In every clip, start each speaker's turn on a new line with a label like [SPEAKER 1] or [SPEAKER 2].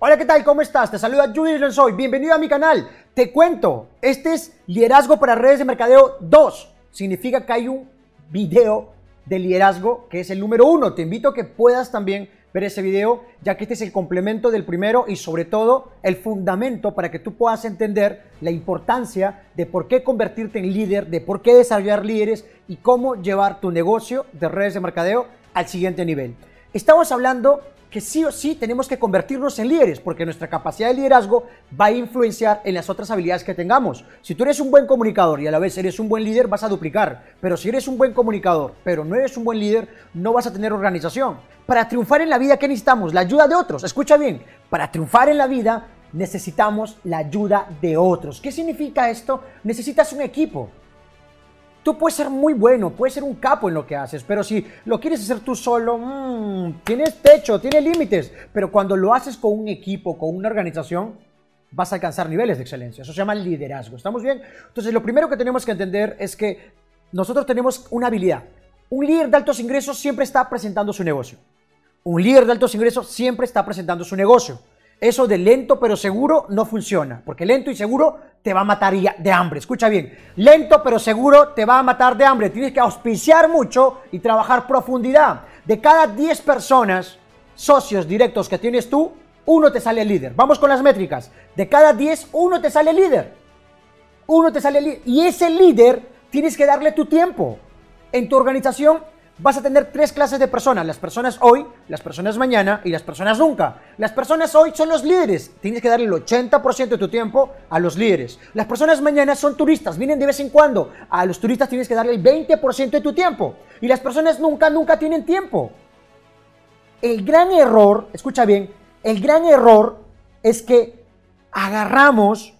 [SPEAKER 1] Hola, ¿qué tal? ¿Cómo estás? Te saluda Judy Lenzoy. Bienvenido a mi canal. Te cuento, este es Liderazgo para Redes de Mercadeo 2. Significa que hay un video de liderazgo que es el número uno. Te invito a que puedas también ver ese video, ya que este es el complemento del primero y sobre todo el fundamento para que tú puedas entender la importancia de por qué convertirte en líder, de por qué desarrollar líderes y cómo llevar tu negocio de redes de mercadeo al siguiente nivel. Estamos hablando que sí o sí tenemos que convertirnos en líderes, porque nuestra capacidad de liderazgo va a influenciar en las otras habilidades que tengamos. Si tú eres un buen comunicador y a la vez eres un buen líder, vas a duplicar. Pero si eres un buen comunicador, pero no eres un buen líder, no vas a tener organización. Para triunfar en la vida, ¿qué necesitamos? La ayuda de otros. Escucha bien, para triunfar en la vida necesitamos la ayuda de otros. ¿Qué significa esto? Necesitas un equipo. Tú puedes ser muy bueno, puedes ser un capo en lo que haces, pero si lo quieres hacer tú solo, mmm, tienes techo, tienes límites. Pero cuando lo haces con un equipo, con una organización, vas a alcanzar niveles de excelencia. Eso se llama liderazgo. ¿Estamos bien? Entonces, lo primero que tenemos que entender es que nosotros tenemos una habilidad. Un líder de altos ingresos siempre está presentando su negocio. Un líder de altos ingresos siempre está presentando su negocio. Eso de lento pero seguro no funciona, porque lento y seguro te va a matar de hambre. Escucha bien, lento pero seguro te va a matar de hambre. Tienes que auspiciar mucho y trabajar profundidad. De cada 10 personas, socios directos que tienes tú, uno te sale líder. Vamos con las métricas. De cada 10, uno te sale líder. Uno te sale líder. Y ese líder tienes que darle tu tiempo. En tu organización vas a tener tres clases de personas, las personas hoy, las personas mañana y las personas nunca. Las personas hoy son los líderes, tienes que darle el 80% de tu tiempo a los líderes. Las personas mañana son turistas, vienen de vez en cuando, a los turistas tienes que darle el 20% de tu tiempo. Y las personas nunca, nunca tienen tiempo. El gran error, escucha bien, el gran error es que agarramos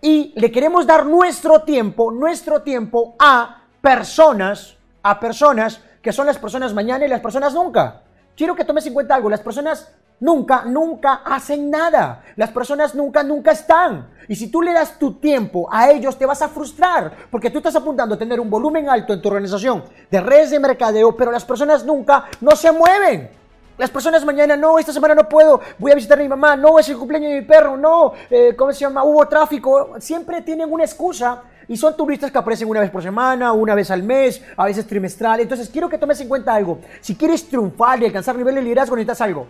[SPEAKER 1] y le queremos dar nuestro tiempo, nuestro tiempo a personas, a personas que son las personas mañana y las personas nunca. Quiero que tomes en cuenta algo, las personas nunca, nunca hacen nada. Las personas nunca, nunca están. Y si tú le das tu tiempo a ellos, te vas a frustrar, porque tú estás apuntando a tener un volumen alto en tu organización de redes de mercadeo, pero las personas nunca no se mueven. Las personas mañana, no, esta semana no puedo, voy a visitar a mi mamá, no, es el cumpleaños de mi perro, no, eh, ¿cómo se llama? Hubo tráfico. Siempre tienen una excusa y son turistas que aparecen una vez por semana, una vez al mes, a veces trimestral. Entonces quiero que tomes en cuenta algo. Si quieres triunfar y alcanzar nivel de liderazgo, necesitas algo.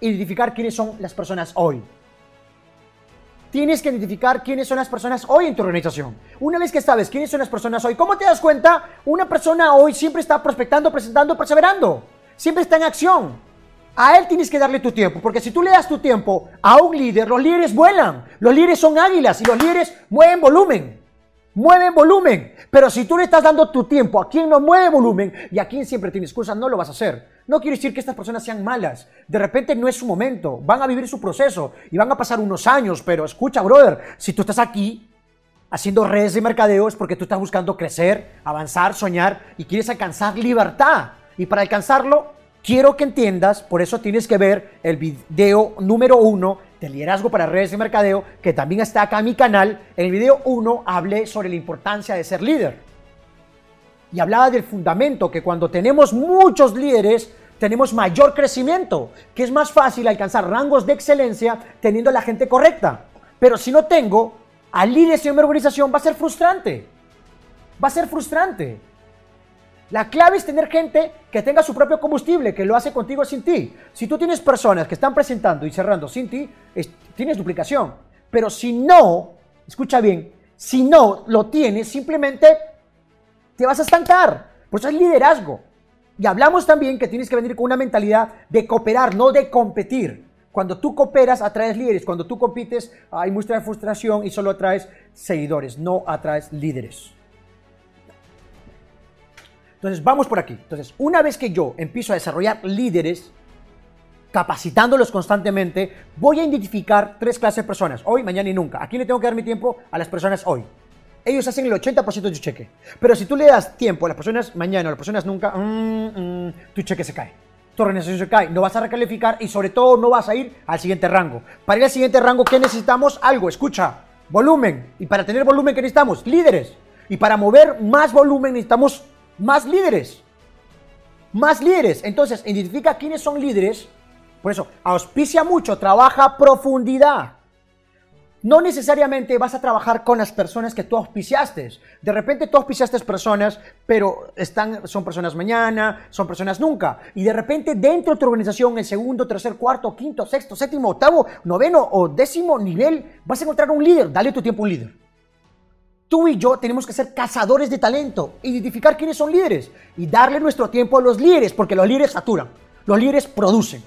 [SPEAKER 1] Identificar quiénes son las personas hoy. Tienes que identificar quiénes son las personas hoy en tu organización. Una vez que sabes quiénes son las personas hoy, ¿cómo te das cuenta? Una persona hoy siempre está prospectando, presentando, perseverando. Siempre está en acción. A él tienes que darle tu tiempo, porque si tú le das tu tiempo a un líder, los líderes vuelan, los líderes son águilas y los líderes mueven volumen mueve volumen. Pero si tú le estás dando tu tiempo a quien no mueve volumen y a quien siempre tiene excusas, no lo vas a hacer. No quiere decir que estas personas sean malas. De repente no es su momento. Van a vivir su proceso y van a pasar unos años. Pero escucha, brother, si tú estás aquí haciendo redes de mercadeo es porque tú estás buscando crecer, avanzar, soñar y quieres alcanzar libertad. Y para alcanzarlo, quiero que entiendas, por eso tienes que ver el video número uno de liderazgo para redes de mercadeo, que también está acá en mi canal. En el video 1 hablé sobre la importancia de ser líder. Y hablaba del fundamento, que cuando tenemos muchos líderes, tenemos mayor crecimiento, que es más fácil alcanzar rangos de excelencia teniendo a la gente correcta. Pero si no tengo a líderes en mi organización, va a ser frustrante. Va a ser frustrante. La clave es tener gente que tenga su propio combustible, que lo hace contigo sin ti. Si tú tienes personas que están presentando y cerrando sin ti, tienes duplicación. Pero si no, escucha bien, si no lo tienes, simplemente te vas a estancar. Por eso es liderazgo. Y hablamos también que tienes que venir con una mentalidad de cooperar, no de competir. Cuando tú cooperas, atraes líderes. Cuando tú compites, hay mucha frustración y solo atraes seguidores, no atraes líderes. Entonces, vamos por aquí. Entonces, una vez que yo empiezo a desarrollar líderes, capacitándolos constantemente, voy a identificar tres clases de personas, hoy, mañana y nunca. ¿A quién le tengo que dar mi tiempo? A las personas hoy. Ellos hacen el 80% de tu cheque. Pero si tú le das tiempo a las personas mañana o a las personas nunca, mm, mm, tu cheque se cae. Tu organización se cae. No vas a recalificar y sobre todo no vas a ir al siguiente rango. Para ir al siguiente rango, ¿qué necesitamos? Algo, escucha, volumen. Y para tener volumen, ¿qué necesitamos? Líderes. Y para mover más volumen necesitamos más líderes. Más líderes. Entonces, identifica quiénes son líderes Por eso, auspicia mucho, trabaja profundidad. No necesariamente vas a trabajar con las personas que tú auspiciaste. De repente tú auspiciaste personas, pero están, son personas mañana, son personas nunca. Y de repente dentro de tu organización, el segundo, tercer, cuarto, quinto, sexto, séptimo, octavo, noveno o décimo nivel, vas a encontrar un líder. Dale tu tiempo a un líder. Tú y yo tenemos que ser cazadores de talento, identificar quiénes son líderes y darle nuestro tiempo a los líderes, porque los líderes saturan, los líderes producen.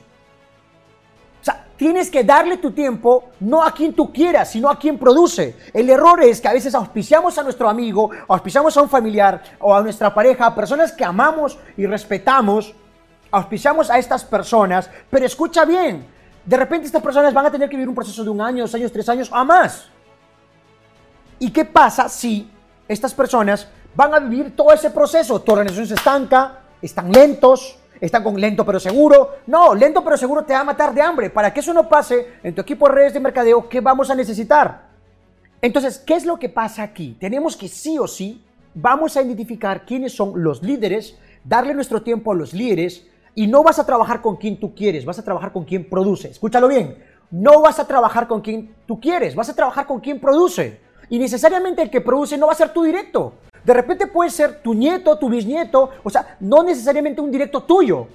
[SPEAKER 1] O sea, tienes que darle tu tiempo no a quien tú quieras, sino a quien produce. El error es que a veces auspiciamos a nuestro amigo, auspiciamos a un familiar o a nuestra pareja, a personas que amamos y respetamos, auspiciamos a estas personas, pero escucha bien, de repente estas personas van a tener que vivir un proceso de un año, dos años, tres años o más. ¿Y qué pasa si estas personas van a vivir todo ese proceso? Tu organización se estanca, están lentos, están con lento pero seguro. No, lento pero seguro te va a matar de hambre. Para que eso no pase en tu equipo de redes de mercadeo, ¿qué vamos a necesitar? Entonces, ¿qué es lo que pasa aquí? Tenemos que sí o sí, vamos a identificar quiénes son los líderes, darle nuestro tiempo a los líderes y no vas a trabajar con quien tú quieres, vas a trabajar con quien produce. Escúchalo bien, no vas a trabajar con quien tú quieres, vas a trabajar con quien produce. Y necesariamente el que produce no va a ser tu directo. De repente puede ser tu nieto, tu bisnieto, o sea, no necesariamente un directo tuyo.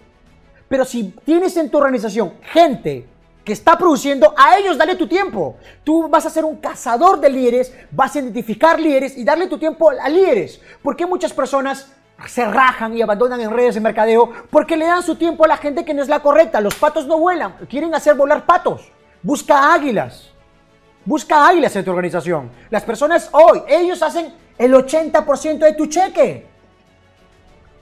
[SPEAKER 1] Pero si tienes en tu organización gente que está produciendo, a ellos dale tu tiempo. Tú vas a ser un cazador de líderes, vas a identificar líderes y darle tu tiempo a líderes. ¿Por qué muchas personas se rajan y abandonan en redes de mercadeo? Porque le dan su tiempo a la gente que no es la correcta. Los patos no vuelan, quieren hacer volar patos. Busca águilas. Busca águilas en tu organización. Las personas hoy, ellos hacen el 80% de tu cheque.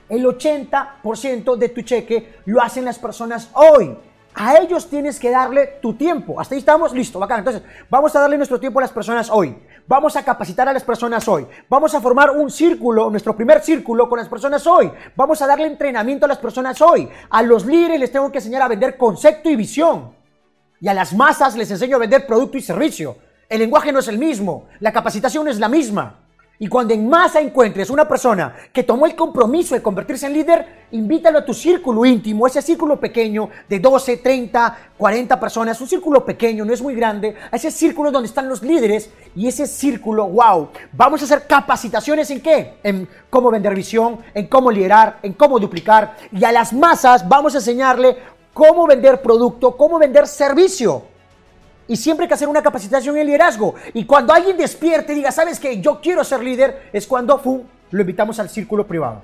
[SPEAKER 1] El 80% de tu cheque lo hacen las personas hoy. A ellos tienes que darle tu tiempo. Hasta ahí estamos, listo, bacán. Entonces, vamos a darle nuestro tiempo a las personas hoy. Vamos a capacitar a las personas hoy. Vamos a formar un círculo, nuestro primer círculo con las personas hoy. Vamos a darle entrenamiento a las personas hoy. A los líderes les tengo que enseñar a vender concepto y visión. Y a las masas les enseño a vender producto y servicio. El lenguaje no es el mismo, la capacitación es la misma. Y cuando en masa encuentres una persona que tomó el compromiso de convertirse en líder, invítalo a tu círculo íntimo, ese círculo pequeño de 12, 30, 40 personas, un círculo pequeño, no es muy grande, a ese círculo donde están los líderes y ese círculo, wow, vamos a hacer capacitaciones en qué? En cómo vender visión, en cómo liderar, en cómo duplicar y a las masas vamos a enseñarle cómo vender producto, cómo vender servicio. Y siempre hay que hacer una capacitación en liderazgo. Y cuando alguien despierte y diga, ¿sabes qué? Yo quiero ser líder, es cuando fu, lo invitamos al círculo privado.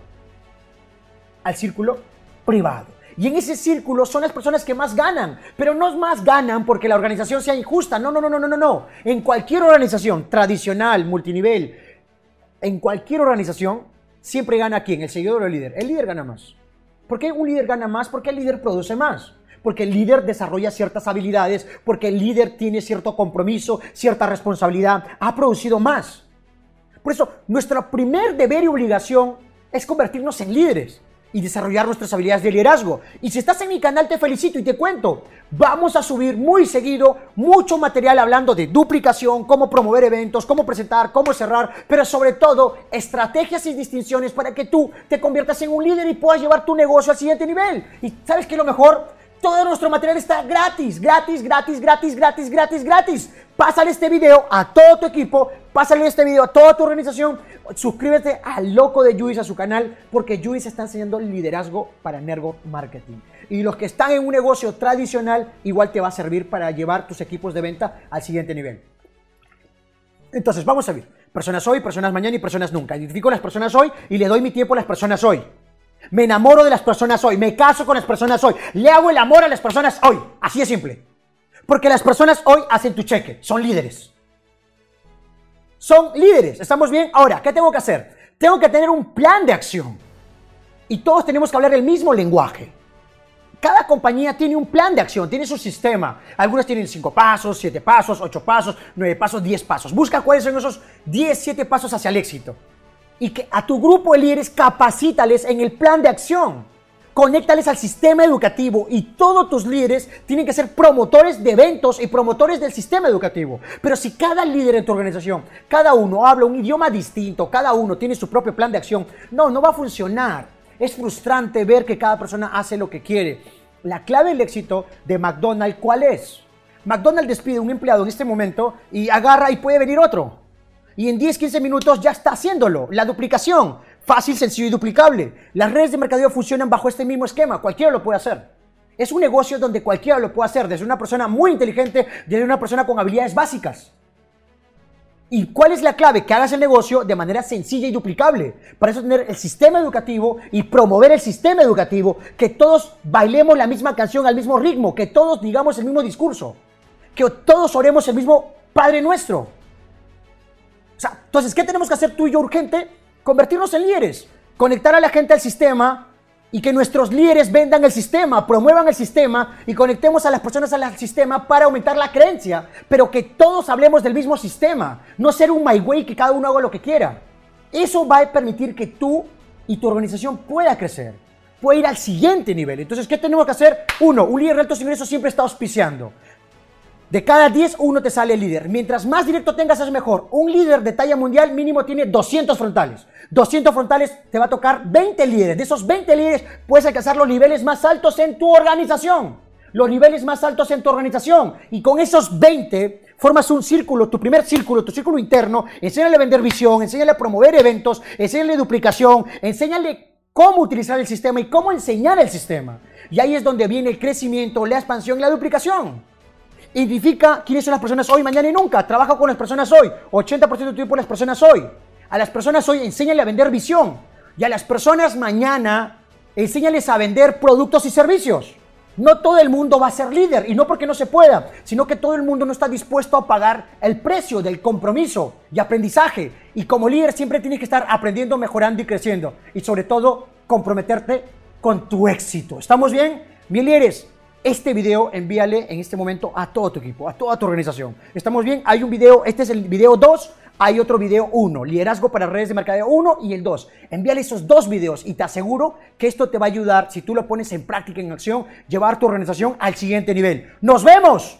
[SPEAKER 1] Al círculo privado. Y en ese círculo son las personas que más ganan. Pero no más ganan porque la organización sea injusta. No, no, no, no, no, no. En cualquier organización tradicional, multinivel, en cualquier organización, siempre gana quién? El seguidor o el líder. El líder gana más. ¿Por qué un líder gana más? Porque el líder produce más. Porque el líder desarrolla ciertas habilidades, porque el líder tiene cierto compromiso, cierta responsabilidad, ha producido más. Por eso, nuestro primer deber y obligación es convertirnos en líderes y desarrollar nuestras habilidades de liderazgo. Y si estás en mi canal, te felicito y te cuento. Vamos a subir muy seguido mucho material hablando de duplicación, cómo promover eventos, cómo presentar, cómo cerrar, pero sobre todo estrategias y distinciones para que tú te conviertas en un líder y puedas llevar tu negocio al siguiente nivel. Y sabes que lo mejor, todo nuestro material está gratis, gratis, gratis, gratis, gratis, gratis, gratis. Pásale este video a todo tu equipo, pásale este video a toda tu organización. Suscríbete al loco de Juice a su canal porque Juice está enseñando liderazgo para network marketing. Y los que están en un negocio tradicional, igual te va a servir para llevar tus equipos de venta al siguiente nivel. Entonces, vamos a ver. Personas hoy, personas mañana y personas nunca. Identifico las personas hoy y le doy mi tiempo a las personas hoy. Me enamoro de las personas hoy, me caso con las personas hoy, le hago el amor a las personas hoy. Así de simple. Porque las personas hoy hacen tu cheque, son líderes. Son líderes, ¿estamos bien? Ahora, ¿qué tengo que hacer? Tengo que tener un plan de acción. Y todos tenemos que hablar el mismo lenguaje. Cada compañía tiene un plan de acción, tiene su sistema. Algunas tienen cinco pasos, siete pasos, ocho pasos, nueve pasos, diez pasos. Busca cuáles son esos diez, siete pasos hacia el éxito y que a tu grupo de líderes capacítales en el plan de acción. Conéctales al sistema educativo y todos tus líderes tienen que ser promotores de eventos y promotores del sistema educativo. Pero si cada líder en tu organización, cada uno habla un idioma distinto, cada uno tiene su propio plan de acción, no, no va a funcionar. Es frustrante ver que cada persona hace lo que quiere. La clave del éxito de McDonald's, ¿cuál es? McDonald's despide a un empleado en este momento y agarra y puede venir otro. Y en 10, 15 minutos ya está haciéndolo. La duplicación, fácil, sencillo y duplicable. Las redes de mercadeo funcionan bajo este mismo esquema. Cualquiera lo puede hacer. Es un negocio donde cualquiera lo puede hacer, desde una persona muy inteligente, desde una persona con habilidades básicas. ¿Y cuál es la clave? Que hagas el negocio de manera sencilla y duplicable. Para eso tener el sistema educativo y promover el sistema educativo, que todos bailemos la misma canción al mismo ritmo, que todos digamos el mismo discurso, que todos oremos el mismo Padre nuestro. O sea, entonces, ¿qué tenemos que hacer tú y yo urgente? Convertirnos en líderes, conectar a la gente al sistema y que nuestros líderes vendan el sistema, promuevan el sistema y conectemos a las personas al sistema para aumentar la creencia, pero que todos hablemos del mismo sistema, no ser un my way que cada uno haga lo que quiera. Eso va a permitir que tú y tu organización pueda crecer, pueda ir al siguiente nivel. Entonces, ¿qué tenemos que hacer? Uno, un líder de altos ingresos siempre está auspiciando. De cada 10, uno te sale líder. Mientras más directo tengas, es mejor. Un líder de talla mundial mínimo tiene 200 frontales. 200 frontales te va a tocar 20 líderes. De esos 20 líderes puedes alcanzar los niveles más altos en tu organización. Los niveles más altos en tu organización. Y con esos 20 formas un círculo, tu primer círculo, tu círculo interno. Enséñale a vender visión, enséñale a promover eventos, enséñale duplicación, enséñale cómo utilizar el sistema y cómo enseñar el sistema. Y ahí es donde viene el crecimiento, la expansión y la duplicación. Identifica quiénes son las personas hoy, mañana y nunca. Trabaja con las personas hoy. 80% de tu tiempo las personas hoy. A las personas hoy enséñale a vender visión. Y a las personas mañana enséñales a vender productos y servicios. No todo el mundo va a ser líder y no porque no se pueda, sino que todo el mundo no está dispuesto a pagar el precio del compromiso y aprendizaje. Y como líder siempre tienes que estar aprendiendo, mejorando y creciendo. Y sobre todo, comprometerte con tu éxito. ¿Estamos bien? Bien, líderes, este video envíale en este momento a todo tu equipo, a toda tu organización. ¿Estamos bien? Hay un video, este es el video 2, hay otro video 1, liderazgo para redes de mercadeo 1 y el 2. Envíale esos dos videos y te aseguro que esto te va a ayudar, si tú lo pones en práctica, en acción, llevar tu organización al siguiente nivel. ¡Nos vemos!